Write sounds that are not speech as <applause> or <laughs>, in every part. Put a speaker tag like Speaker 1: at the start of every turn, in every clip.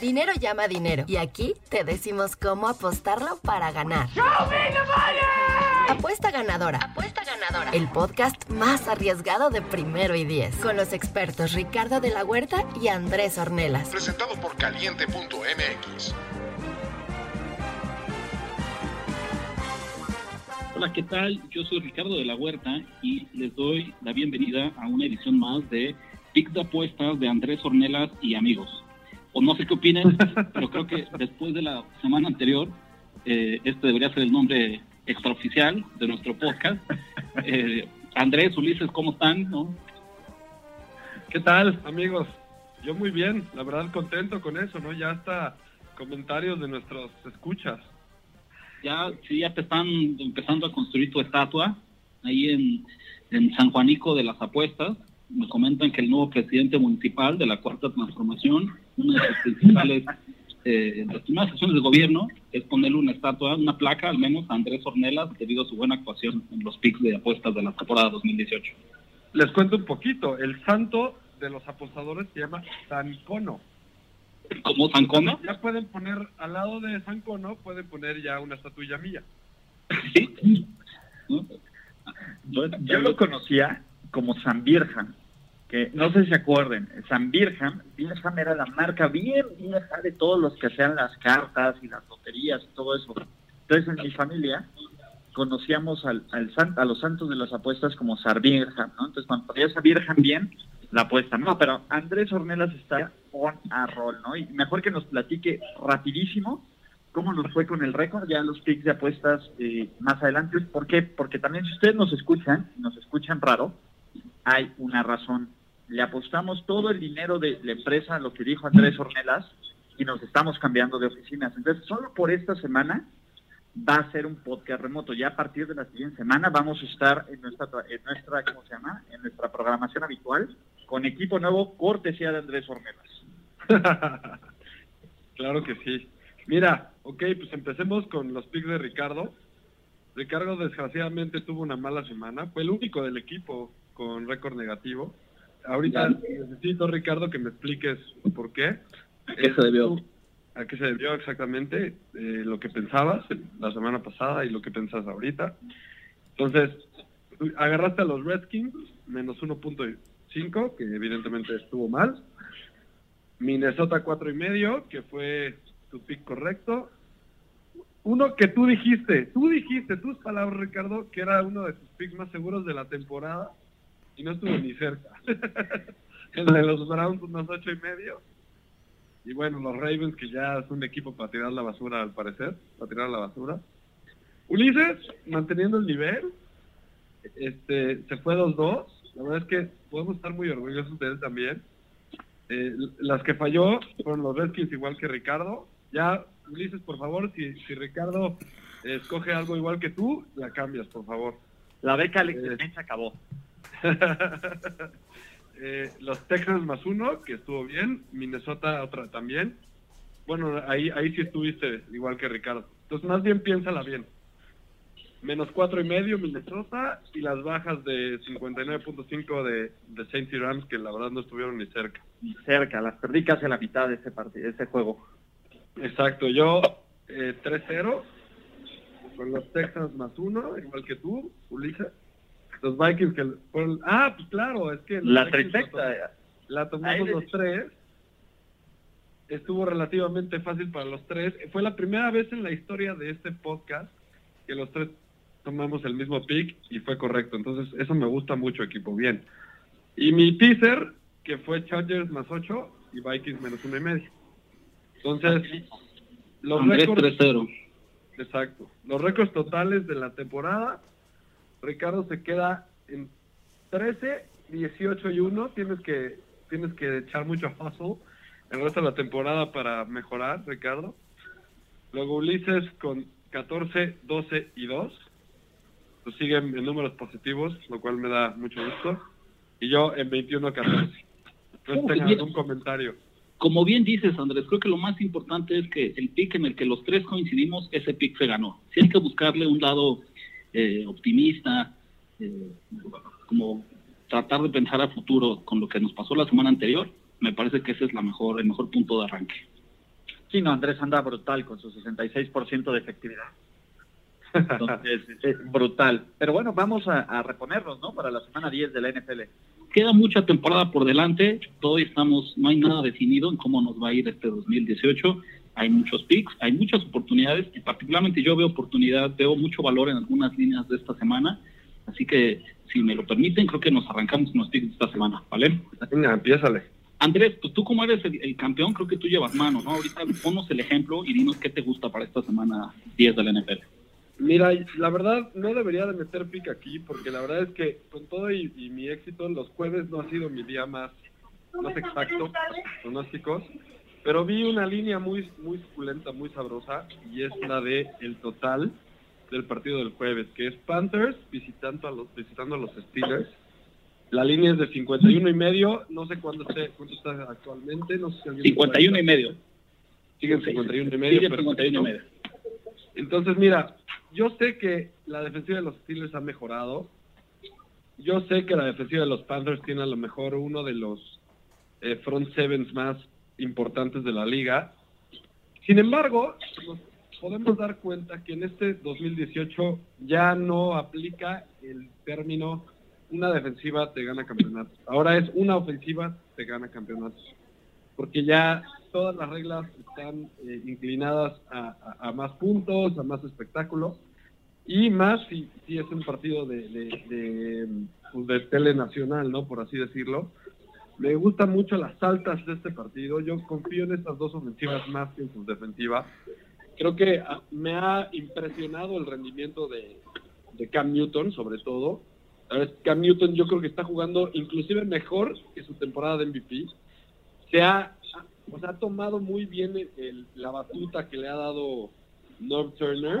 Speaker 1: Dinero llama dinero. Y aquí te decimos cómo apostarlo para ganar. Apuesta ganadora. Apuesta ganadora. El podcast más arriesgado de primero y diez. Con los expertos Ricardo de la Huerta y Andrés Ornelas.
Speaker 2: Presentado por caliente.mx.
Speaker 3: Hola, ¿qué tal? Yo soy Ricardo de la Huerta y les doy la bienvenida a una edición más de Pick de Apuestas de Andrés Ornelas y amigos. O no sé qué opinen, pero creo que después de la semana anterior, eh, este debería ser el nombre extraoficial de nuestro podcast. Eh, Andrés, Ulises, ¿cómo están? ¿No?
Speaker 4: ¿Qué tal, amigos? Yo muy bien, la verdad contento con eso, ¿no? Ya hasta comentarios de nuestros escuchas.
Speaker 3: Ya, sí, ya te están empezando a construir tu estatua ahí en, en San Juanico de las Apuestas. Me comentan que el nuevo presidente municipal de la Cuarta Transformación, una de sus principales eh, las primeras acciones de gobierno es ponerle una estatua, una placa al menos a Andrés Ornelas debido a su buena actuación en los picks de apuestas de la temporada 2018.
Speaker 4: Les cuento un poquito, el santo de los apostadores se llama San Cono.
Speaker 3: ¿Cómo San Cono?
Speaker 4: Ya pueden poner, al lado de San Cono, pueden poner ya una estatuilla mía.
Speaker 3: Sí.
Speaker 5: Yo, yo lo conocía como San Virgen, que no sé si se acuerden, San Virgen, Virgen era la marca bien vieja de todos los que hacían las cartas y las loterías y todo eso. Entonces en mi familia conocíamos al, al san- a los santos de las apuestas como San Virgen, ¿no? Entonces cuando ponías a bien, la apuesta. No, pero Andrés Ornelas está on a roll, ¿no? Y mejor que nos platique rapidísimo cómo nos fue con el récord, ya los picks de apuestas eh, más adelante. ¿Por qué? Porque también si ustedes nos escuchan, nos escuchan raro, hay una razón. Le apostamos todo el dinero de la empresa a lo que dijo Andrés Ornelas y nos estamos cambiando de oficinas. Entonces, solo por esta semana va a ser un podcast remoto. Ya a partir de la siguiente semana vamos a estar en nuestra, en nuestra ¿cómo se llama? En nuestra programación habitual con equipo nuevo, cortesía de Andrés Ornelas. <laughs>
Speaker 4: claro que sí. Mira, ok, pues empecemos con los picks de Ricardo. Ricardo desgraciadamente tuvo una mala semana, fue el único del equipo con récord negativo. Ahorita necesito, Ricardo, que me expliques por qué.
Speaker 3: ¿A qué se debió?
Speaker 4: ¿A qué se debió exactamente eh, lo que pensabas la semana pasada y lo que pensas ahorita? Entonces, agarraste a los Redskins, menos 1.5, que evidentemente estuvo mal. Minnesota cuatro y medio, que fue tu pick correcto. Uno que tú dijiste, tú dijiste, tus palabras, Ricardo, que era uno de tus picks más seguros de la temporada y no estuvo ni cerca. <laughs> El de los Browns, unos ocho y medio. Y bueno, los Ravens, que ya es un equipo para tirar la basura, al parecer, para tirar la basura. Ulises, manteniendo el nivel, este, se fue 2-2. La verdad es que podemos estar muy orgullosos de él también. Eh, las que falló fueron los Redskins igual que Ricardo. Ya, Ulises, por favor, si, si Ricardo eh, escoge algo igual que tú, la cambias, por favor.
Speaker 5: La beca
Speaker 4: Eh.
Speaker 5: Se acabó. <laughs>
Speaker 4: Eh, los Texans más uno, que estuvo bien. Minnesota otra también. Bueno, ahí, ahí sí estuviste igual que Ricardo. Entonces, más bien piénsala bien. Menos cuatro y medio Minnesota y las bajas de 59.5 de, de Saints y Rams, que la verdad no estuvieron ni cerca.
Speaker 5: Ni cerca, las perdí casi a la mitad de ese partido, de ese juego.
Speaker 4: Exacto, yo eh, 3-0 con los Texans más uno, igual que tú, Ulises. Los Vikings que fueron... Ah, pues claro, es que...
Speaker 5: La trifecta.
Speaker 4: La tomamos los tres. Estuvo relativamente fácil para los tres. Fue la primera vez en la historia de este podcast que los tres tomamos el mismo pick y fue correcto. Entonces, eso me gusta mucho, equipo. Bien. Y mi teaser, que fue Chargers más 8 y Vikings menos uno y medio. Entonces, los
Speaker 3: Andrés
Speaker 4: récords
Speaker 3: 3-0.
Speaker 4: Exacto. Los récords totales de la temporada, Ricardo se queda en 13, 18 y 1. Tienes que, tienes que echar mucho hustle el resto de la temporada para mejorar, Ricardo. Luego Ulises con 14, 12 y 2. Pues siguen en números positivos, lo cual me da mucho gusto. Y yo en 21, 14. Entonces tengan algún comentario.
Speaker 3: Como bien dices, Andrés, creo que lo más importante es que el pick en el que los tres coincidimos, ese pick se ganó. Si hay que buscarle un lado eh, optimista, eh, como tratar de pensar a futuro con lo que nos pasó la semana anterior, me parece que ese es la mejor, el mejor punto de arranque.
Speaker 5: Sí, no, Andrés anda brutal con su 66% de efectividad. Entonces, <laughs> es brutal. Pero bueno, vamos a, reponernos, ¿no? Para la semana 10 de la NFL.
Speaker 3: Queda mucha temporada por delante. Todavía estamos, no hay nada definido en cómo nos va a ir este 2018. Hay muchos picks, hay muchas oportunidades y particularmente yo veo oportunidad, veo mucho valor en algunas líneas de esta semana. Así que, si me lo permiten, creo que nos arrancamos con los picks de esta semana, ¿vale?
Speaker 4: Venga, empiézale.
Speaker 3: Andrés, pues tú como eres el, campeón, creo que tú llevas mano, ¿no? Ahorita ponnos el ejemplo y dinos qué te gusta para esta semana 10 de la NFL.
Speaker 4: Mira, la verdad no debería de meter pick aquí porque la verdad es que con todo y, mi éxito los jueves no ha sido mi día más, más exacto, pronósticos, pero vi una línea muy muy suculenta, muy sabrosa y es la de el total del partido del jueves, que es Panthers visitando a los visitando a los Steelers la línea es de 51 y medio, no sé cuándo esté, cuánto está actualmente, no sé
Speaker 3: si 51 y medio.
Speaker 4: Sigue en 51 y medio.
Speaker 3: Sigue 51 y medio.
Speaker 4: Entonces, mira, yo sé que la defensiva de los Steelers ha mejorado. Yo sé que la defensiva de los Panthers tiene a lo mejor uno de los eh, front sevens más importantes de la liga. Sin embargo, nos podemos dar cuenta que en este 2018 ya no aplica el término una defensiva te gana campeonatos. Ahora es una ofensiva te gana campeonatos. Porque ya todas las reglas están eh, inclinadas a, más puntos, a más espectáculo. Y más si, es un partido de, de, pues, de, tele nacional, ¿no? Por así decirlo. Me gustan mucho las altas de este partido. Yo confío en estas dos ofensivas más que en sus defensivas. Creo que ah, me ha impresionado el rendimiento de, Cam Newton, sobre todo Cam Newton yo creo que está jugando inclusive mejor que su temporada de MVP. Se ha, ha tomado muy bien la batuta que le ha dado North Turner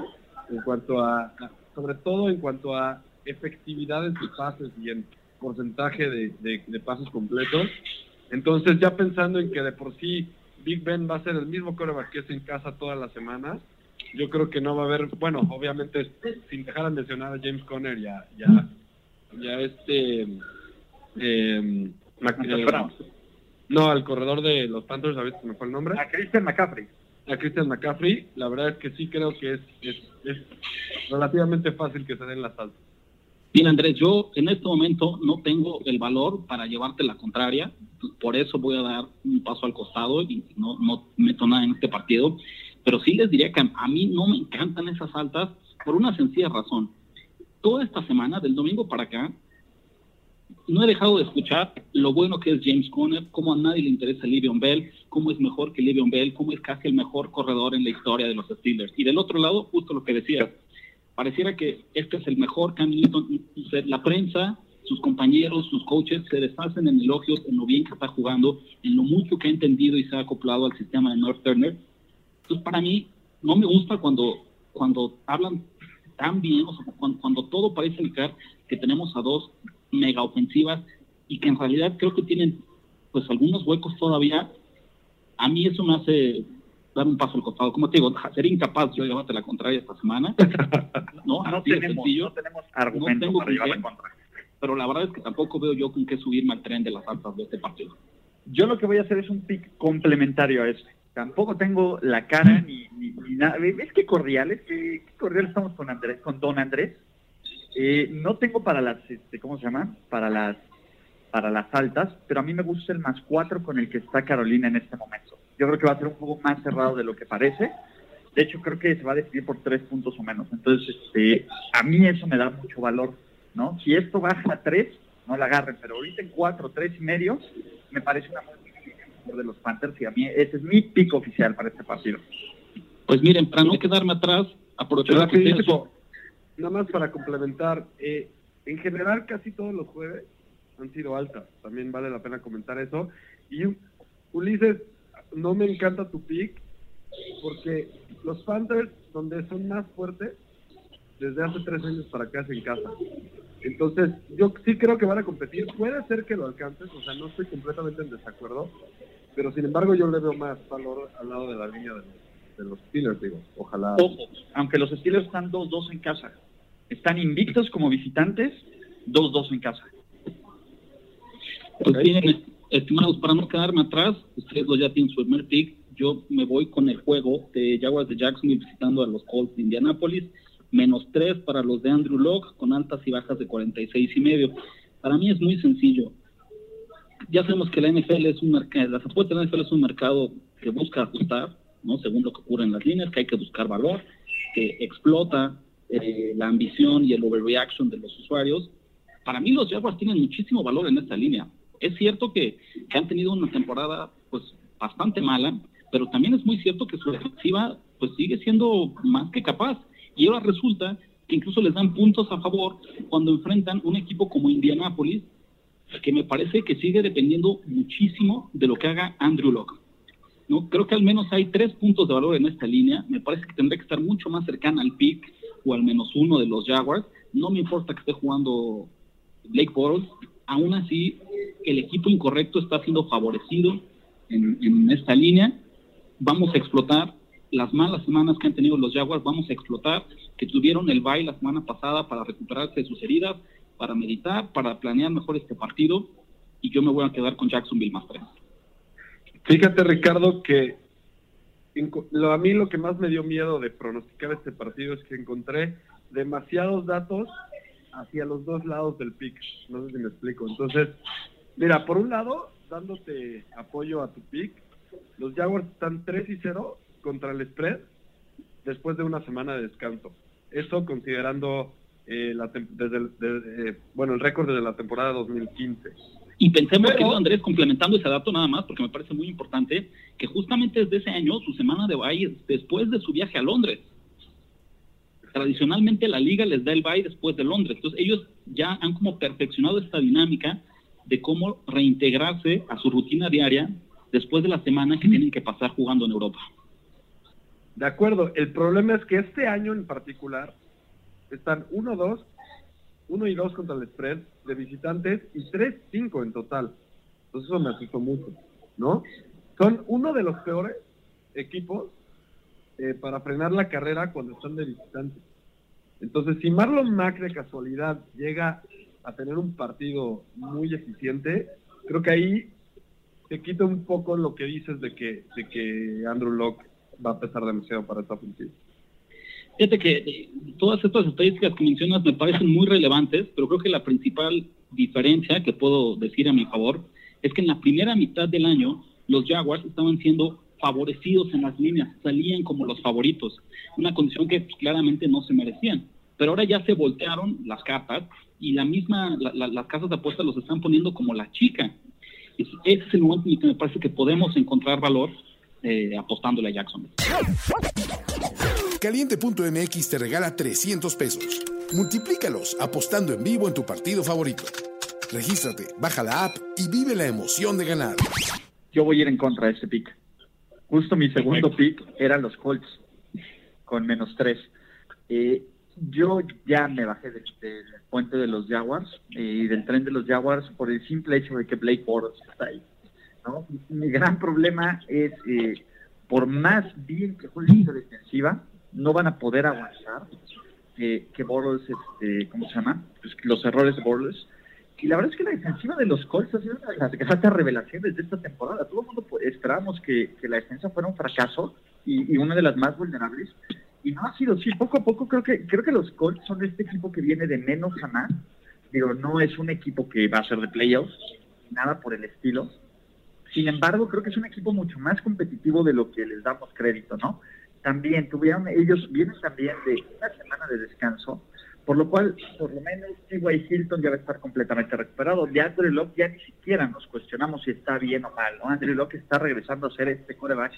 Speaker 4: en cuanto a, sobre todo en cuanto a efectividad en sus pases y en porcentaje de, pases completos. Entonces ya pensando en que de por sí Big Ben va a ser el mismo coreback que es en casa todas las semanas, yo creo que no va a haber, bueno, obviamente sin dejar de mencionar a James Conner y a, ya este eh, no al corredor de los Panthers a ver si me fue el nombre.
Speaker 5: A Christian McCaffrey.
Speaker 4: A Christian McCaffrey la verdad es que sí creo que es, es, relativamente fácil que se den las altas
Speaker 3: Bien, Andrés, yo en este momento no tengo el valor para llevarte la contraria, por eso voy a dar un paso al costado y no, no meto nada en este partido, pero sí les diría que a mí no me encantan esas altas por una sencilla razón. Toda esta semana, del domingo para acá, no he dejado de escuchar lo bueno que es James Conner, cómo a nadie le interesa Livion Bell, cómo es mejor que Livion Bell, cómo es casi el mejor corredor en la historia de los Steelers. Y del otro lado, justo lo que decía, pareciera que este es el mejor camino. La prensa, sus compañeros, sus coaches se deshacen en elogios en lo bien que está jugando, en lo mucho que ha entendido y se ha acoplado al sistema de North Turner. Entonces, para mí, no me gusta cuando, cuando hablan tan bien, o sea, cuando, todo parece indicar que tenemos a dos mega ofensivas y que en realidad creo que tienen pues algunos huecos todavía, a mí eso me hace dar un paso al costado. Como te digo, sería incapaz yo llevarte la contraria esta semana. <laughs>
Speaker 5: No, no tenemos, no tenemos argumentos para llevar la contraria.
Speaker 3: Pero la verdad es que tampoco veo yo con qué subirme al tren de las altas de este partido.
Speaker 5: Yo lo que voy a hacer es un pick complementario a este tampoco tengo la cara ni, nada. ¿Ves qué cordiales? ¿Qué, cordial estamos con Andrés, con Don Andrés? Eh, no tengo para las, este, ¿cómo se llama? Para las, para las altas, pero a mí me gusta el más cuatro con el que está Carolina en este momento. Yo creo que va a ser un juego más cerrado de lo que parece. De hecho, creo que se va a decidir por tres puntos o menos. Entonces, este, a mí eso me da mucho valor, ¿no? Si esto baja a tres, no la agarren, pero ahorita en cuatro, tres y medio, me parece una muy de los Panthers y a mí ese es mi pico oficial para este partido.
Speaker 3: Pues miren, para no quedarme atrás, aprovechar que
Speaker 4: Nada más para complementar, eh, en general casi todos los jueves han sido altas, también vale la pena comentar eso. Y Ulises, no me encanta tu pick, porque los Panthers, donde son más fuertes, desde hace tres años para acá es en casa. Entonces, yo sí creo que van a competir. Puede ser que lo alcances, o sea, no estoy completamente en desacuerdo, pero sin embargo yo le veo más valor al lado de la línea de, los Steelers, digo, ojalá.
Speaker 5: Ojo, aunque los Steelers están 2-2 en casa, están invictos como visitantes, 2-2 en casa.
Speaker 3: Pues estimados, para no quedarme atrás, ustedes ya tienen su primer pick, yo me voy con el juego de Jaguars de Jacksonville visitando a los Colts de Indianapolis, menos 3 para los de Andrew Locke con altas y bajas de 46 y medio. Para mí es muy sencillo. Ya sabemos que la NFL es un mercado, las apuestas de la NFL es un mercado que busca ajustar, ¿no? Según lo que ocurre en las líneas, que hay que buscar valor, que explota eh, la ambición y el overreaction de los usuarios. Para mí los Jaguars tienen muchísimo valor en esta línea. Es cierto que, han tenido una temporada pues bastante mala, pero también es muy cierto que su defensiva pues sigue siendo más que capaz. Y ahora resulta que incluso les dan puntos a favor cuando enfrentan un equipo como Indianapolis, que me parece que sigue dependiendo muchísimo de lo que haga Andrew Locke. ¿no? Creo que al menos hay tres puntos de valor en esta línea. Me parece que tendría que estar mucho más cercana al pick o al menos uno de los Jaguars. No me importa que esté jugando Blake Bortles. Aún así, el equipo incorrecto está siendo favorecido en, esta línea. Vamos a explotar las malas semanas que han tenido los Jaguars, vamos a explotar, que tuvieron el bye la semana pasada para recuperarse de sus heridas, para meditar, para planear mejor este partido, y yo me voy a quedar con Jacksonville más tres.
Speaker 4: Fíjate, Ricardo, que a mí lo que más me dio miedo de pronosticar este partido es que encontré demasiados datos hacia los dos lados del pick. No sé si me explico. Entonces, mira, por un lado, dándote apoyo a tu pick, los Jaguars están 3 y 0 contra el spread después de una semana de descanso. Eso considerando eh, la desde el, eh, bueno, el récord de la temporada 2015.
Speaker 3: Y pensemos, que Andrés, complementando ese dato nada más, porque me parece muy importante, que justamente desde ese año su semana de bye es después de su viaje a Londres. Tradicionalmente la liga les da el bye después de Londres. Entonces ellos ya han como perfeccionado esta dinámica de cómo reintegrarse a su rutina diaria después de la semana que tienen que pasar jugando en Europa.
Speaker 4: De acuerdo, el problema es que este año en particular están 1-2, 1 y 2 contra el spread de visitantes y 3-5 en total. Entonces eso me asustó mucho, ¿no? Son uno de los peores equipos eh, para frenar la carrera cuando están de visitantes. Entonces, si Marlon Mack de casualidad llega a tener un partido muy eficiente, creo que ahí te quita un poco lo que dices de que, de que Andrew Locke va a pesar demasiado para esta ofensiva.
Speaker 3: Fíjate que eh, todas estas estadísticas que mencionas me parecen muy relevantes, pero creo que la principal diferencia que puedo decir a mi favor es que en la primera mitad del año los Jaguars estaban siendo favorecidos en las líneas, salían como los favoritos, una condición que pues, claramente no se merecían. Pero ahora ya se voltearon las cartas y la misma, las casas de apuestas los están poniendo como la chica. Ese es el momento en el que me parece que podemos encontrar valor eh, apostándole a Jackson.
Speaker 6: Caliente.mx te regala 300 pesos. Multiplícalos apostando en vivo en tu partido favorito. Regístrate, baja la app y vive la emoción de ganar.
Speaker 5: Yo voy a ir en contra de este pick. Justo mi segundo pick eran los Colts con menos 3. Eh, yo ya me bajé del, puente de los Jaguars eh, y del tren de los Jaguars por el simple hecho de que Blake Bortles está ahí. Mi gran problema es, eh, por más bien que juegue la defensiva, no van a poder aguantar que, que Bortles, este, ¿cómo se llama? Pues los errores de Bortles. Y la verdad es que la defensiva de los Colts ha sido una de las grandes revelaciones de esta temporada. Todo el mundo pues, esperábamos que, que, la defensa fuera un fracaso y, y, una de las más vulnerables. Y no ha sido así. Poco a poco creo que creo que los Colts son este equipo que viene de menos a más. Digo, no es un equipo que va a ser de playoffs, nada por el estilo sin embargo, creo que es un equipo mucho más competitivo de lo que les damos crédito, ¿no? También tuvieron, ellos vienen también de una semana de descanso, por lo cual, por lo menos, T.Y. Hilton ya va a estar completamente recuperado. De Andrew Locke ya ni siquiera nos cuestionamos si está bien o mal, ¿no? Andrew Locke está regresando a ser este coreback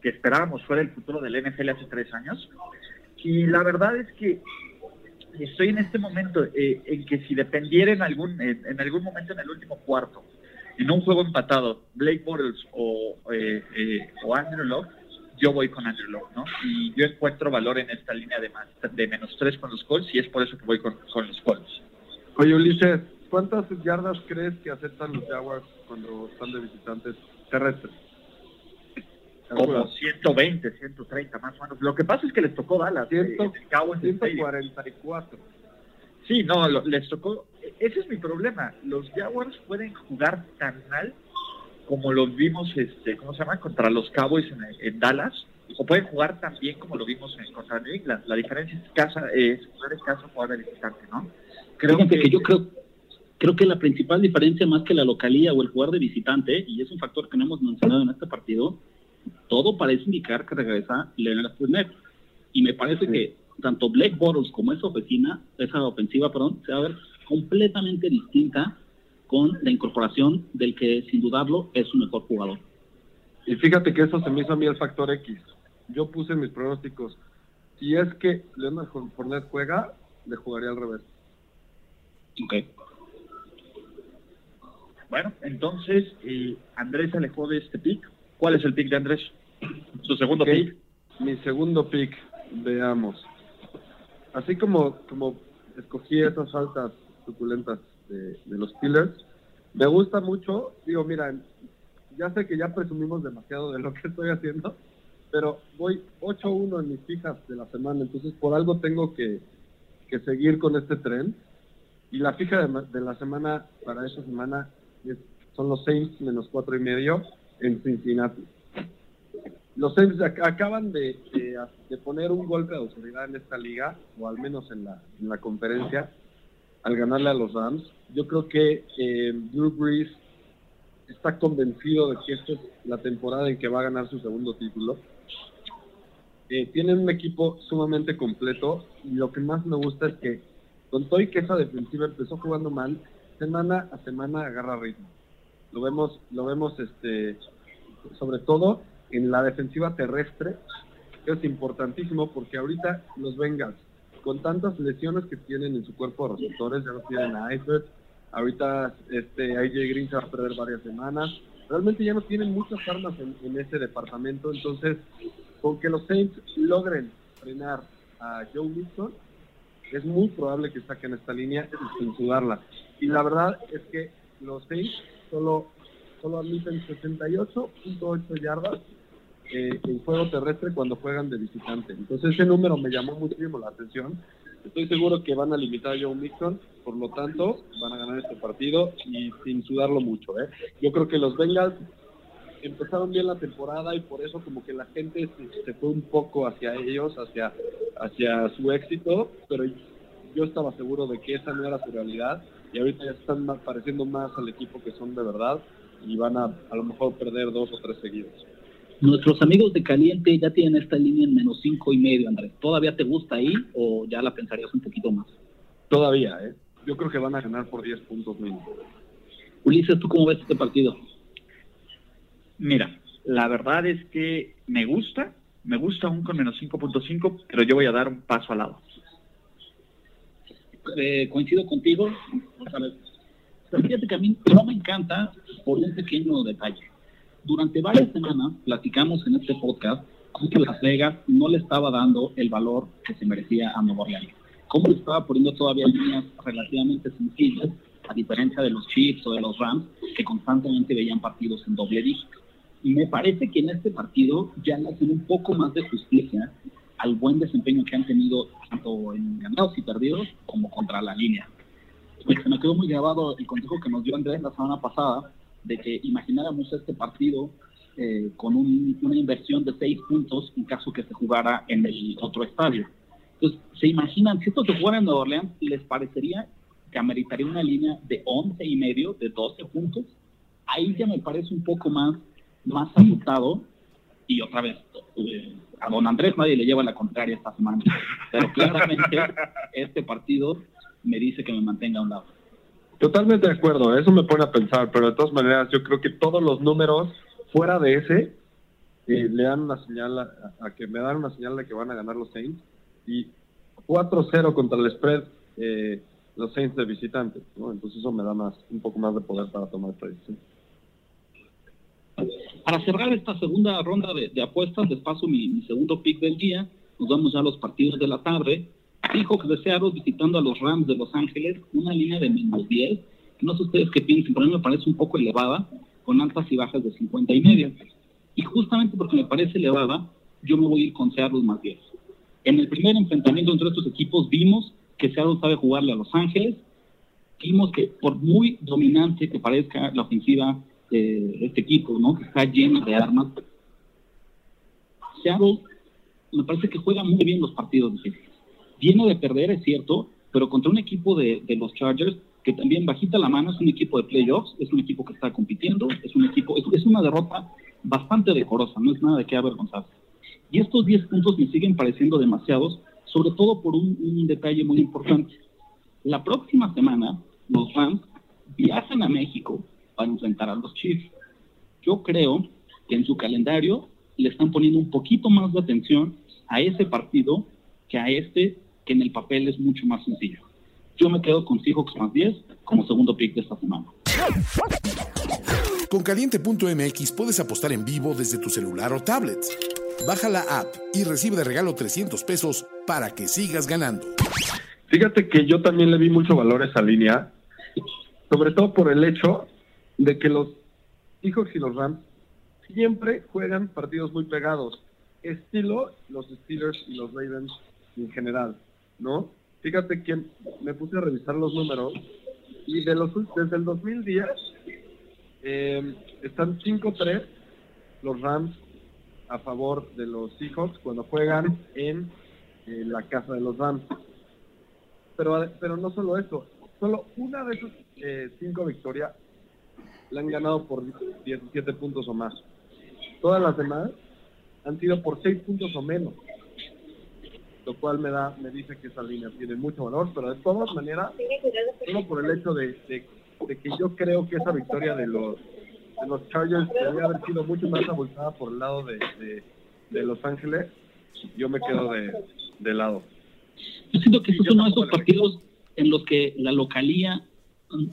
Speaker 5: que esperábamos fuera el futuro del NFL hace tres años. Y la verdad es que estoy en este momento eh, en que si dependiera en algún, en algún momento en el último cuarto en un juego empatado, Blake Bortles o, eh, eh, o Andrew Locke, yo voy con Andrew Locke, ¿no? Y yo encuentro valor en esta línea de, más, de menos tres con los Colts y es por eso que voy con, con los Colts.
Speaker 4: Oye, Ulises, ¿cuántas yardas crees que aceptan los Jaguars cuando están de visitantes terrestres?
Speaker 5: Como 120, 130 más o menos. Lo que pasa es que les tocó Dallas.
Speaker 4: 100, eh, 144.
Speaker 5: Sí, no, les tocó. Ese es mi problema. Los Jaguars pueden jugar tan mal como lo vimos, este, ¿cómo se llama? Contra los Cowboys en, Dallas, o pueden jugar también como lo vimos en, contra New England. La diferencia es, casa, es jugar en casa jugar de visitante, ¿no?
Speaker 3: Creo que, yo creo, creo que la principal diferencia más que la localía o el jugar de visitante, y es un factor que no hemos mencionado en este partido, todo parece indicar que regresa Leonard Fournette. Y me parece que tanto Blake Bottles como esa oficina, esa ofensiva, perdón, se va a ver completamente distinta con la incorporación del que sin dudarlo es su mejor jugador.
Speaker 4: Y fíjate que eso se me hizo a mí el factor X. Yo puse mis pronósticos. Si es que Leonard Fournette juega, le jugaría al revés.
Speaker 3: Ok.
Speaker 5: Bueno, entonces eh, Andrés alejó de este pick. ¿Cuál es el pick de Andrés? Su segundo pick.
Speaker 4: Mi segundo pick, veamos. Así como, como escogí esas altas suculentas de, los Steelers. Me gusta mucho, digo, mira, ya sé que ya presumimos demasiado de lo que estoy haciendo, pero voy 8-1 en mis fijas de la semana, entonces por algo tengo que, seguir con este tren. Y la fija de, la semana para esta semana son los Saints menos cuatro y medio en Cincinnati. Los Saints acaban de, de, poner un golpe de autoridad en esta liga, o al menos en la, en la conferencia al ganarle a los Rams. Yo creo que eh, Drew Brees está convencido de que esta es la temporada en que va a ganar su segundo título. Eh, tienen un equipo sumamente completo y lo que más me gusta es que con todo y que esa defensiva empezó jugando mal, semana a semana agarra ritmo. Lo vemos, lo vemos este, sobre todo en la defensiva terrestre, que es importantísimo porque ahorita los Bengals con tantas lesiones que tienen en su cuerpo de receptores, ya no tienen a Eifert, ahorita este AJ Green se va a perder varias semanas, realmente ya no tienen muchas armas en, ese departamento, entonces con que los Saints logren frenar a Joe Mixon, es muy probable que saquen esta línea sin sudarla. Y la verdad es que los Saints solo, solo admiten 68.8 yardas eh, en juego terrestre cuando juegan de visitante. Entonces ese número me llamó muchísimo la atención. Estoy seguro que van a limitar a Joe Mixon, por lo tanto van a ganar este partido y sin sudarlo mucho. ¿eh? Yo creo que los Bengals empezaron bien la temporada y por eso como que la gente se, fue un poco hacia ellos, hacia, hacia su éxito, pero yo estaba seguro de que esa no era su realidad y ahorita ya están pareciendo más al equipo que son de verdad y van a a lo mejor perder dos o tres seguidos.
Speaker 3: Nuestros amigos de Caliente ya tienen esta línea en menos cinco y medio, Andrés. ¿Todavía te gusta ahí o ya la pensarías un poquito más?
Speaker 4: Todavía, ¿eh? Yo creo que van a ganar por 10 puntos mínimo.
Speaker 3: Ulises, ¿tú cómo ves este partido?
Speaker 5: Mira, la verdad es que me gusta, me gusta aún con menos 5.5, pero yo voy a dar un paso al lado.
Speaker 3: Eh, coincido contigo. Pero fíjate que a mí no me encanta por un pequeño detalle durante varias semanas platicamos en este podcast que Las Vegas no le estaba dando el valor que se merecía a Nueva Orleans. Cómo le estaba poniendo todavía líneas relativamente sencillas, a diferencia de los Chiefs o de los Rams, que constantemente veían partidos en doble dígito. Y me parece que en este partido ya le hacen un poco más de justicia al buen desempeño que han tenido tanto en ganados y perdidos como contra la línea. Pues se me quedó muy grabado el consejo que nos dio Andrés la semana pasada de que imagináramos este partido eh, con una inversión de seis puntos en caso que se jugara en el otro estadio. Entonces, ¿se imaginan, si esto se jugara en Nueva Orleans, les parecería que ameritaría una línea de 11 y medio, de 12 puntos? Ahí ya me parece un poco más, más ajustado. Y otra vez, eh, a don Andrés nadie le lleva la contraria esta semana. Pero claramente <laughs> este partido me dice que me mantenga a un lado.
Speaker 4: Totalmente de acuerdo, eso me pone a pensar, pero de todas maneras yo creo que todos los números fuera de ese eh, le dan una señal a, que me dan una señal de que van a ganar los Saints y 4-0 contra el spread eh, los Saints de visitantes, ¿no? Entonces eso me da más un poco más de poder para tomar esta decisión.
Speaker 3: Para cerrar esta segunda ronda de, apuestas, les paso mi, mi segundo pick del día. Nos vamos ya a los partidos de la tarde. Seahawks de Seattle visitando a los Rams de Los Ángeles, una línea de menos 10, no sé ustedes qué piensan, pero a mí me parece un poco elevada, con altas y bajas de 50 y media. Y justamente porque me parece elevada, yo me voy a ir con Seattle más 10. En el primer enfrentamiento entre estos equipos vimos que Seattle sabe jugarle a Los Ángeles, vimos que por muy dominante que parezca la ofensiva este, este equipo, ¿no? Que está lleno de armas. Seattle me parece que juega muy bien los partidos difíciles. Viene de perder, es cierto, pero contra un equipo de, los Chargers que también bajita la mano, es un equipo de playoffs, es un equipo que está compitiendo, es un equipo, es, es una derrota bastante decorosa, no es nada de qué avergonzarse. Y estos 10 puntos me siguen pareciendo demasiados, sobre todo por un, un detalle muy importante. La próxima semana, los Rams viajan a México para enfrentar a los Chiefs. Yo creo que en su calendario le están poniendo un poquito más de atención a ese partido que a este, que en el papel es mucho más sencillo. Yo me quedo con Seahawks más 10 como segundo pick de esta semana.
Speaker 6: Con caliente.mx puedes apostar en vivo desde tu celular o tablet. Baja la app y recibe de regalo 300 pesos para que sigas ganando.
Speaker 4: Fíjate que yo también le vi mucho valor a esa línea, sobre todo por el hecho de que los Seahawks y los Rams siempre juegan partidos muy pegados, estilo los Steelers y los Ravens en general, ¿no? Fíjate que me puse a revisar los números y de los desde el 2010 eh, están 5-3 los Rams a favor de los Seahawks cuando juegan en la casa de los Rams. Pero, pero no solo eso, solo una de esas eh, cinco victorias la han ganado por 17 puntos o más. Todas las demás han sido por 6 puntos o menos. Lo cual me da me dice que esa línea tiene mucho valor, pero de todas maneras, solo por el hecho de, de, que yo creo que esa victoria de los, de los Chargers debería haber sido mucho más abultada por el lado de, de, Los Ángeles, yo me quedo de, de lado.
Speaker 3: Yo siento que estos son uno de esos partidos en los que la localía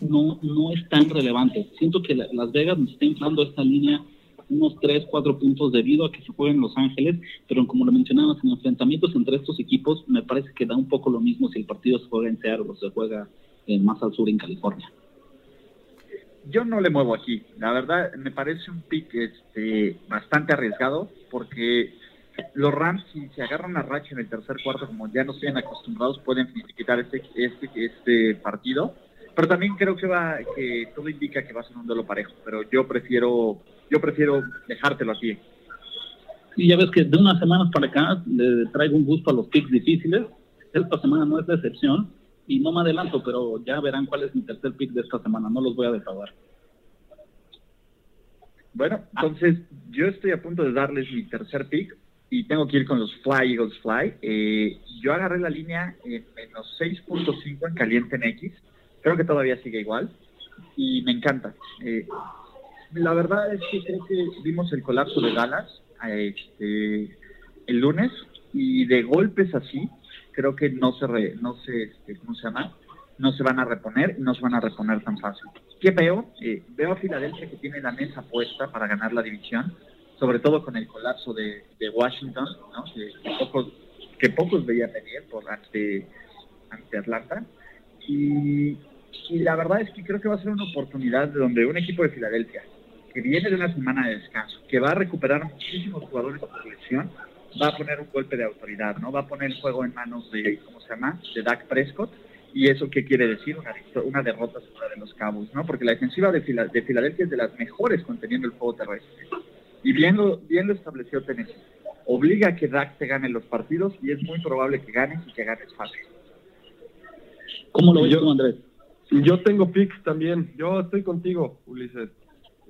Speaker 3: no, no es tan relevante. Siento que Las Vegas nos está inflando esta línea unos 3, 4 puntos debido a que se juega en Los Ángeles, pero como lo mencionabas, en enfrentamientos entre estos equipos, me parece que da un poco lo mismo si el partido se juega en Seattle o se juega eh, más al sur en California.
Speaker 5: Yo no le muevo aquí. La verdad, me parece un pick este, bastante arriesgado porque los Rams, si se agarran a racha en el tercer cuarto, como ya no sean acostumbrados, pueden quitar este, este, este partido. Pero también creo que va, que todo indica que va a ser un duelo parejo. Pero yo prefiero yo prefiero dejártelo aquí.
Speaker 3: Y ya ves que de unas semanas para acá le traigo un gusto a los picks difíciles. Esta semana no es de excepción y no me adelanto, pero ya verán cuál es mi tercer pick de esta semana. No los voy a defraudar.
Speaker 5: Bueno, entonces yo estoy a punto de darles mi tercer pick y tengo que ir con los Fly Eagles Fly. Eh, yo agarré la línea en menos 6.5 en caliente en X. Creo que todavía sigue igual y me encanta. Eh, la verdad es que creo que vimos el colapso de Dallas este, el lunes y de golpes así creo que no se no se este, ¿cómo se llama? no se van a reponer no se van a reponer tan fácil. ¿Qué veo? Eh, veo a Filadelfia que tiene la mesa puesta para ganar la división, sobre todo con el colapso de, Washington, ¿no? que, pocos, que pocos veían venir por ante, ante Atlanta. Y, y la verdad es que creo que va a ser una oportunidad de donde un equipo de Filadelfia que viene de una semana de descanso, que va a recuperar muchísimos jugadores por lesión, va a poner un golpe de autoridad, ¿no? Va a poner el juego en manos de, ¿cómo se llama? De Dak Prescott. ¿Y eso qué quiere decir? Una, una derrota segura de los Cabos, ¿no? Porque la defensiva de, de Filadelfia es de las mejores conteniendo el juego terrestre. Y bien lo, bien lo estableció Tennessee. Obliga a que Dak te gane los partidos y es muy probable que ganes y que ganes fácil.
Speaker 3: ¿Cómo lo ves tú, Andrés?
Speaker 4: Yo tengo picks también. Yo estoy contigo, Ulises.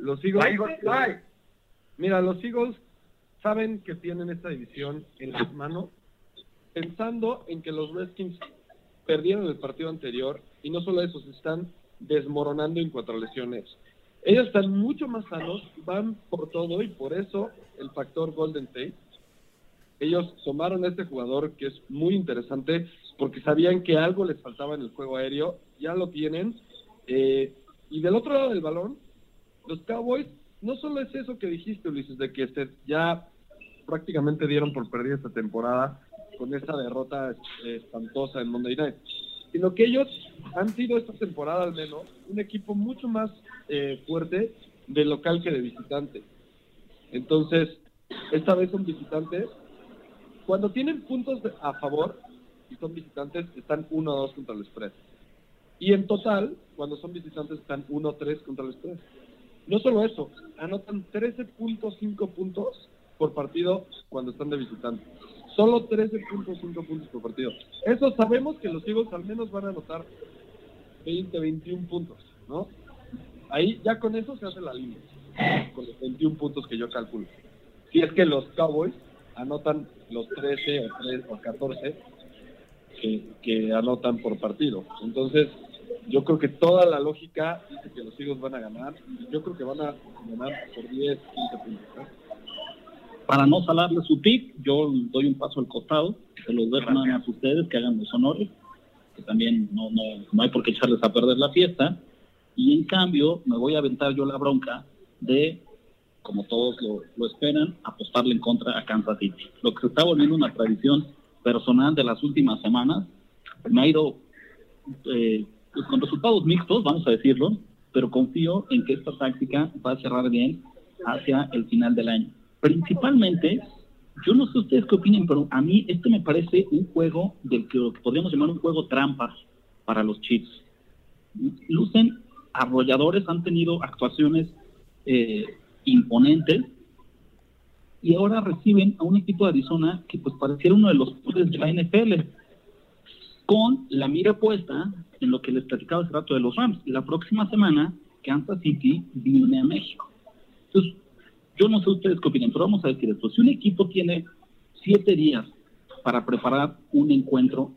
Speaker 4: Los Eagles. Mira, los Eagles saben que tienen esta división en las manos, pensando en que los Redskins perdieron el partido anterior y no solo eso, se están desmoronando en cuanto a lesiones. Ellos están mucho más sanos, van por todo y por eso el factor Golden Tate. Ellos tomaron a este jugador que es muy interesante porque sabían que algo les faltaba en el juego aéreo, ya lo tienen. Eh, y del otro lado del balón, los Cowboys, no solo es eso que dijiste, Ulises, de que este, ya prácticamente dieron por perdida esta temporada con esta derrota eh, espantosa en Monday Night, sino que ellos han sido esta temporada al menos un equipo mucho más eh, fuerte de local que de visitante. Entonces, esta vez son visitantes. Cuando tienen puntos a favor y son visitantes, están 1-2 contra el spread. Y en total, cuando son visitantes, están 1-3 contra el spread. No solo eso, anotan 13.5 puntos por partido cuando están de visitante. Solo 13.5 puntos por partido. Eso sabemos que los Eagles al menos van a anotar 20, 21 puntos, ¿no? Ahí ya con eso se hace la línea, con los 21 puntos que yo calculo. Si es que los Cowboys anotan los 13 o, 3, o 14 que, que anotan por partido. Entonces, yo creo que toda la lógica dice que los Eagles van a ganar. Yo creo que van a ganar por 10, 15 puntos. ¿eh?
Speaker 3: Para no salarle su pick, yo doy un paso al costado, se los más a ustedes, que hagan los honores, que también no, no, no hay por qué echarles a perder la fiesta. Y en cambio, me voy a aventar yo la bronca de, como todos lo, lo esperan, apostarle en contra a Kansas City. Lo que se está volviendo una tradición personal de las últimas semanas, me ha ido eh, pues, con resultados mixtos, vamos a decirlo, pero confío en que esta táctica va a cerrar bien hacia el final del año. Principalmente, yo no sé ustedes qué opinen, pero a mí este me parece un juego del que, podríamos llamar un juego trampa para los Chiefs. Lucen arrolladores, han tenido actuaciones eh, imponentes y ahora reciben a un equipo de Arizona que pues pareciera uno de los poderes de la NFL con la mira puesta en lo que les platicaba hace rato de los Rams. La próxima semana, Kansas City viene a México. Entonces, yo no sé ustedes qué opinan, pero vamos a decir esto. Si un equipo tiene siete días para preparar un encuentro,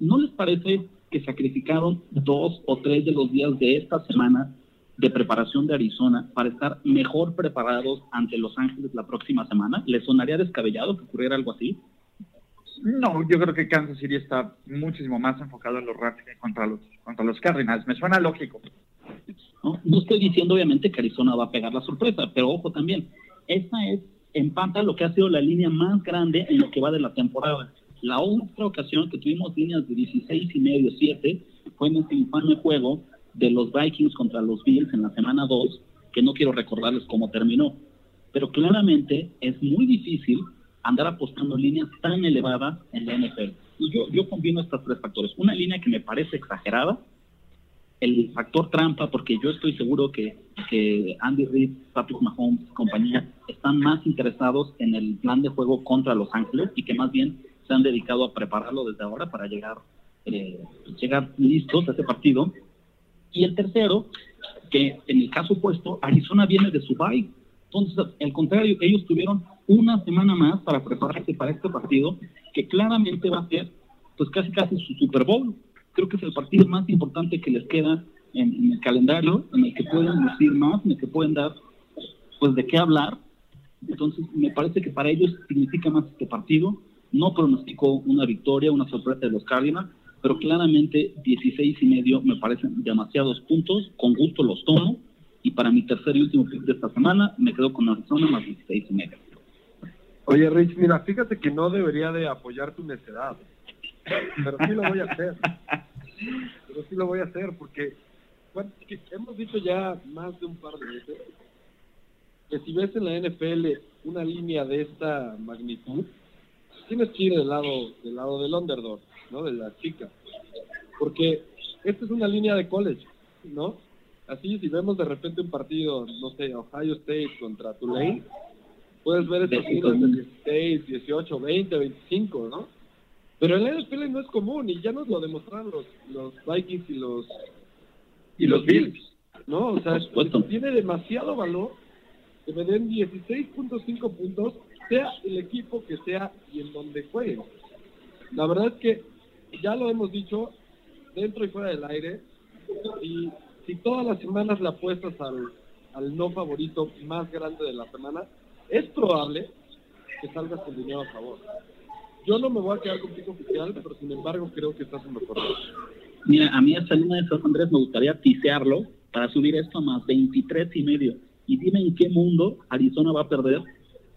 Speaker 3: ¿no les parece que sacrificaron dos o tres de los días de esta semana de preparación de Arizona para estar mejor preparados ante Los Ángeles la próxima semana? ¿Les sonaría descabellado que ocurriera algo así?
Speaker 5: No, yo creo que Kansas City está muchísimo más enfocado en los Rams que contra los, contra los Cardinals. Me suena lógico.
Speaker 3: ¿no? estoy diciendo obviamente que Arizona va a pegar la sorpresa, pero ojo también, esa es empata lo que ha sido la línea más grande en lo que va de la temporada. La otra ocasión que tuvimos líneas de 16 y medio, 7, fue en ese infame juego de los Vikings contra los Bills en la semana 2, que no quiero recordarles cómo terminó. Pero claramente es muy difícil andar apostando líneas tan elevadas en la NFL. Y yo, yo combino estos tres factores. Una línea que me parece exagerada, el factor trampa, porque yo estoy seguro que, que Andy Reid, Patrick Mahomes, compañía, están más interesados en el plan de juego contra Los Ángeles y que más bien se han dedicado a prepararlo desde ahora para llegar, eh, llegar listos a ese partido. Y el tercero, que en el caso opuesto, Arizona viene de su bye. Entonces, al contrario, ellos tuvieron una semana más para prepararse para este partido, que claramente va a ser, pues casi casi su Super Bowl creo que es el partido más importante que les queda en, el calendario, en el que pueden lucir más, en el que pueden dar, pues, de qué hablar. Entonces, me parece que para ellos significa más este partido. No pronostico una victoria, una sorpresa de los Cardinals, pero claramente 16 y medio me parecen demasiados puntos. Con gusto los tomo. Y para mi tercer y último pick de esta semana, me quedo con Arizona más 16 y medio.
Speaker 4: Oye, Rich, mira, fíjate que no debería de apoyar tu necedad pero sí lo voy a hacer. Pero sí lo voy a hacer porque hemos dicho ya más de un par de veces que si ves en la NFL una línea de esta magnitud, tienes que ir del lado del lado del underdog, ¿no? De la chica. Porque esta es una línea de college, ¿no? Así si vemos de repente un partido, no sé, Ohio State contra Tulane, puedes ver estos líneas de 16, 18, 20, 25, ¿no? Pero en la NFL no es común y ya nos lo demostraron los, los Vikings y los y los Bills, ¿no? O sea, tiene demasiado valor que me den 16.5 puntos, sea el equipo que sea y en donde jueguen. La verdad es que ya lo hemos dicho dentro y fuera del aire y si todas las semanas le apuestas al, al no favorito más grande de la semana, es probable que salgas con dinero a favor. Yo no me voy a quedar con pico oficial, pero sin embargo creo que estás en mejor.
Speaker 3: Mira, a mí esta línea de San Andrés me gustaría tisearlo para subir esto a más 23 y medio. Y dime en qué mundo Arizona va a perder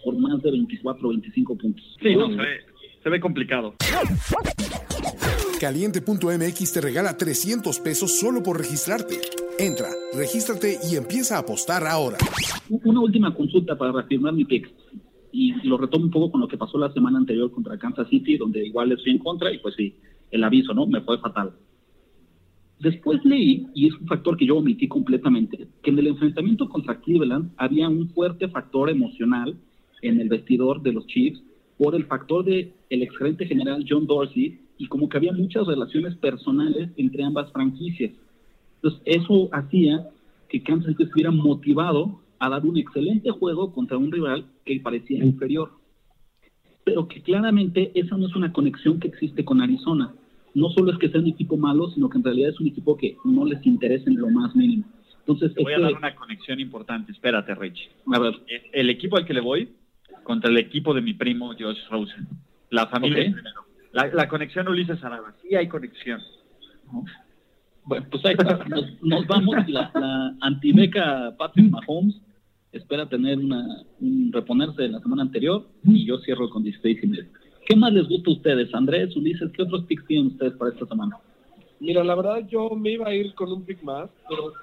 Speaker 3: por más de 24 o 25 puntos.
Speaker 5: Sí, no, se ve, se ve complicado.
Speaker 6: Caliente.mx te regala 300 pesos solo por registrarte. Entra, regístrate y empieza a apostar ahora.
Speaker 3: Una última consulta para reafirmar mi pick y lo retomo un poco con lo que pasó la semana anterior contra Kansas City, donde igual estoy en contra y pues sí, el aviso, ¿no? Me fue fatal. Después leí, y es un factor que yo omití completamente, que en el enfrentamiento contra Cleveland había un fuerte factor emocional en el vestidor de los Chiefs por el factor de el excelente general John Dorsey y como que había muchas relaciones personales entre ambas franquicias. Entonces, eso hacía que Kansas City estuviera motivado a dar un excelente juego contra un rival que parecía inferior. Pero que claramente esa no es una conexión que existe con Arizona. No solo es que sea un equipo malo, sino que en realidad es un equipo que no les interesa en lo más mínimo. Entonces,
Speaker 5: Te voy a
Speaker 3: este-
Speaker 5: dar una conexión importante. Espérate, Rich.
Speaker 3: a ver,
Speaker 5: el equipo al que le voy contra el equipo de mi primo Josh Rosen. La familia primero. La, la conexión Ulises Araba. Sí hay conexión.
Speaker 3: Bueno, pues ahí está. Nos, nos vamos. La, la antibeca Patrick Mahomes espera tener una, un reponerse de la semana anterior y yo cierro con 16 y medio. ¿Qué más les gusta a ustedes? Andrés, Ulises, ¿qué otros picks tienen ustedes para esta semana?
Speaker 4: Mira, la verdad yo me iba a ir con un pick más, pero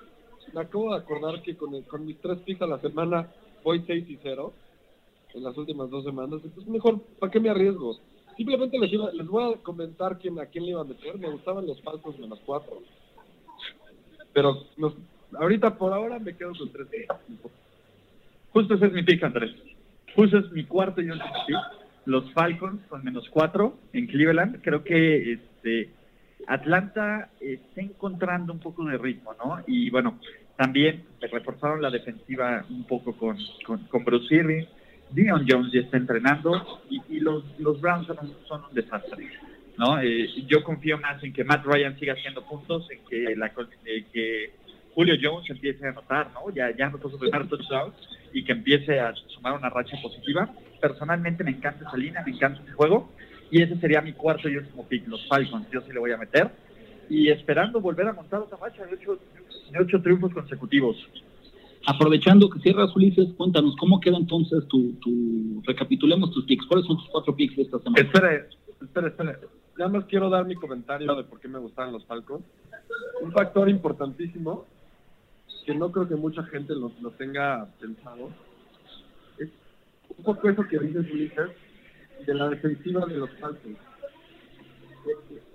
Speaker 4: me acabo de acordar que con, el- con mis tres picks a la semana voy 6 y 0 en las últimas dos semanas. Entonces mejor, ¿para qué me arriesgo? Simplemente les, iba- les voy a comentar quién, a quién le iba a meter. Me gustaban los Falcons menos 4. Pero nos- ahorita por ahora me quedo con tres.
Speaker 5: Justo ese es mi pick, Andrés. Justo es mi cuarto y último pick. Los Falcons con menos cuatro en Cleveland. Creo que este Atlanta está encontrando un poco de ritmo, ¿no? Y bueno, también reforzaron la defensiva un poco con, con, Bruce Irving. Dion Jones ya está entrenando y, los, los Browns son un desastre. ¿No? Eh, yo confío más en que Matt Ryan siga haciendo puntos, en que, la, eh, que Julio Jones empiece a anotar, ¿no? Ya, ya anotó su primer touchdown y que empiece a sumar una racha positiva. Personalmente me encanta esa línea, me encanta ese juego y ese sería mi cuarto y último pick, los Falcons, yo sí le voy a meter y esperando volver a montar otra racha de ocho, de ocho triunfos consecutivos.
Speaker 3: Aprovechando que cierras, Ulises, cuéntanos, ¿cómo queda entonces tu, tu... Recapitulemos tus picks. ¿Cuáles son tus cuatro picks de esta semana?
Speaker 4: Espera, espera, espera. Nada más quiero dar mi comentario de por qué me gustaban los Falcons. Un factor importantísimo que no creo que mucha gente lo, lo tenga pensado es un poco eso que dices, Ulises, de la defensiva de los Falcons.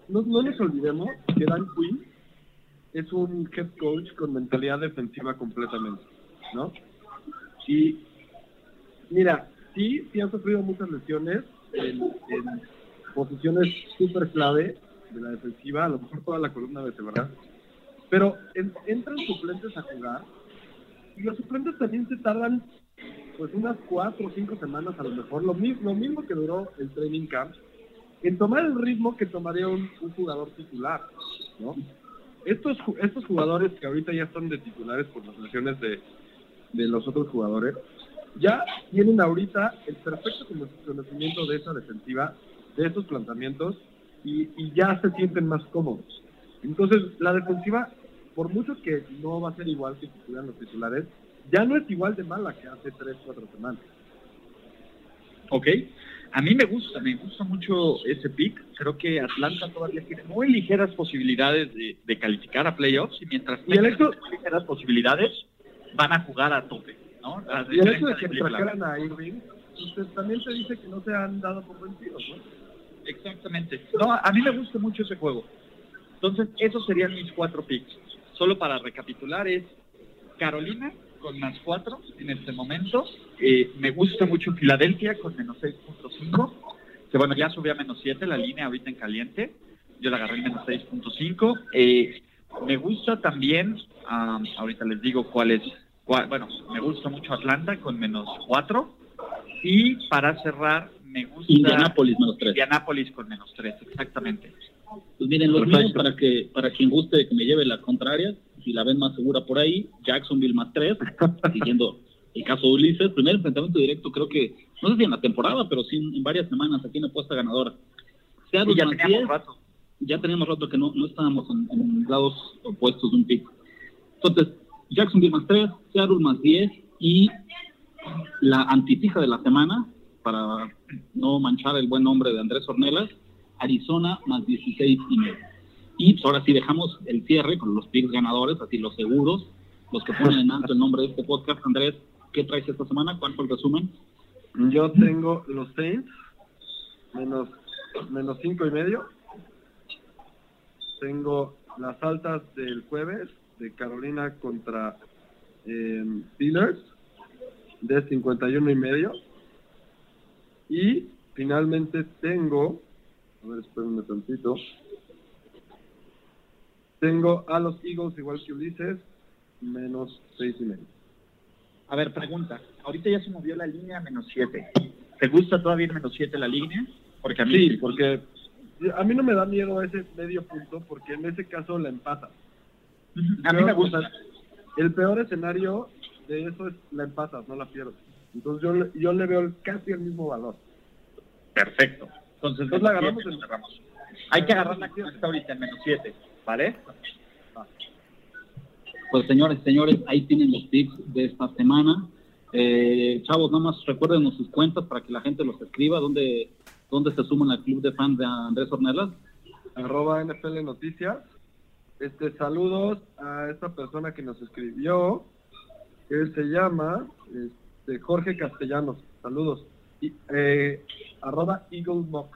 Speaker 4: No, no nos olvidemos que Dan Quinn es un head coach con mentalidad defensiva completamente, ¿no? Y mira, sí, sí han sufrido muchas lesiones en, en posiciones súper clave de la defensiva, a lo mejor toda la columna vertebral, pero en- entran suplentes a jugar y los suplentes también se tardan pues unas cuatro o cinco semanas a lo mejor, lo mismo, lo mismo que duró el training camp, en tomar el ritmo que tomaría un, jugador titular, ¿no? Estos, estos jugadores que ahorita ya están de titulares por las lesiones de, de los otros jugadores, ya tienen ahorita el perfecto cono- conocimiento de esa defensiva, de esos planteamientos, y, y ya se sienten más cómodos. Entonces, la defensiva, por mucho que no va a ser igual que si estuvieran los titulares, ya no es igual de mala que hace tres, cuatro semanas.
Speaker 5: Ok. A mí me gusta, me gusta mucho ese pick. Creo que Atlanta todavía tiene muy ligeras posibilidades de, de calificar a playoffs y mientras
Speaker 4: Y el
Speaker 5: tengan
Speaker 4: hecho-
Speaker 5: muy ligeras posibilidades, van a jugar a tope, ¿no?
Speaker 4: Y el hecho de que trajeran a Irving, pues, también te dice que no se han dado por vencidos, ¿no?
Speaker 5: Exactamente. No, a mí me gusta mucho ese juego. Entonces, esos serían mis cuatro picks. Solo para recapitular es Carolina con más cuatro en este momento. Eh, me gusta mucho Filadelfia con menos 6.5. Que bueno, ya subió a menos 7 la línea ahorita en caliente. Yo la agarré en menos 6.5. Eh, me gusta también, am, ahorita les digo cuál es, cuál- bueno, me gusta mucho Atlanta con menos 4. Y para cerrar, me gusta
Speaker 3: Indianapolis menos tres.
Speaker 5: Indianapolis con menos 3, exactamente.
Speaker 3: Pues miren, los
Speaker 5: Perfecto.
Speaker 3: míos para que para quien guste que me lleve la contraria, si la ven más segura por ahí, Jacksonville más tres, <laughs> siguiendo el caso de Ulises, primer enfrentamiento directo creo que, no sé si en la temporada, pero sí en, varias semanas aquí en apuesta ganadora. Seattle
Speaker 5: ya
Speaker 3: más
Speaker 5: teníamos
Speaker 3: 10,
Speaker 5: rato.
Speaker 3: ya teníamos rato que no, no estábamos en, en lados opuestos de un pico. Entonces, Jacksonville más 3, Seattle más 10 y la antipija de la semana, para no manchar el buen nombre de Andrés Ornelas, Arizona más 16 y medio. Y pues, ahora sí dejamos el cierre con los picks ganadores, así los seguros, los que ponen en alto el nombre de este podcast. Andrés, ¿qué traes esta semana? ¿Cuál fue el resumen?
Speaker 4: Yo tengo los Saints menos menos cinco y medio. Tengo las altas del jueves de Carolina contra eh, Steelers de 51 y medio. Y finalmente tengo, a ver, espérenme tantito. Tengo a los Eagles igual que Ulises, menos seis y medio.
Speaker 5: A ver, pregunta. Ahorita ya se movió la línea a menos 7. ¿Te gusta todavía el menos 7 la línea? Porque a mí
Speaker 4: Sí, porque a mí no me da miedo ese medio punto, porque en ese caso la empata.
Speaker 5: A mí me gusta.
Speaker 4: O sea, el peor escenario de eso es la empatas, no la pierdes. Entonces yo, le- yo le veo casi el mismo valor.
Speaker 5: Perfecto. Entonces,
Speaker 4: Entonces la agarramos en-
Speaker 5: cerramos. Hay que agarrar la que está ahorita en menos 7, ¿vale?
Speaker 3: Pues señores, señores, ahí tienen los tips de esta semana. Eh, chavos, nada más recuérdenos sus cuentas para que la gente los escriba. ¿Dónde, dónde se suman al club de fans de Andrés Ornelas?
Speaker 4: Arroba NFL Noticias. Este, saludos a esta persona que nos escribió, que se llama este, Jorge Castellanos. Saludos. Y, eh, arroba Eagle Mock.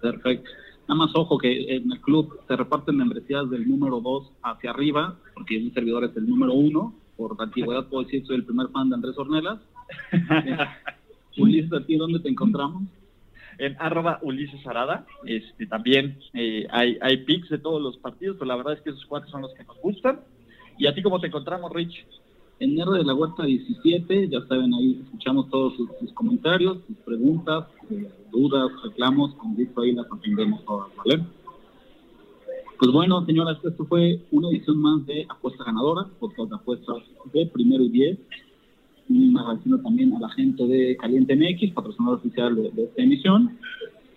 Speaker 3: Perfecto. Nada más ojo que en el club se reparten membresías del número 2 hacia arriba, porque un servidor es el número 1. Por antigüedad puedo decir que soy el primer fan de Andrés Ornelas. <laughs> Ulises, ¿a ti dónde te encontramos?
Speaker 5: En arroba Ulises Arada. Este, también eh, hay, hay pics de todos los partidos, pero la verdad es que esos cuatro son los que nos gustan. ¿Y a ti cómo te encontramos, Rich?
Speaker 3: En R de la Huerta 17, ya saben, ahí escuchamos todos sus, sus comentarios, sus preguntas, eh, dudas, reclamos, con gusto ahí las atendemos todas, ¿vale? Pues bueno, señoras, esto fue una edición más de Apuesta Ganadora, podcast de apuestas de primero y diez. Un agradeciendo también a la gente de Caliente MX, patrocinador oficial de, de esta emisión.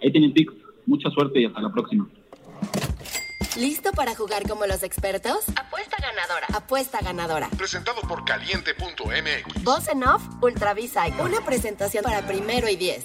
Speaker 3: Ahí tienen pics, mucha suerte y hasta la próxima.
Speaker 1: ¿Listo para jugar como los expertos? Apuesta ganadora. Apuesta ganadora.
Speaker 2: Presentado por caliente.mx.
Speaker 1: Voz en off, Ultravisa. Una presentación para primero y diez.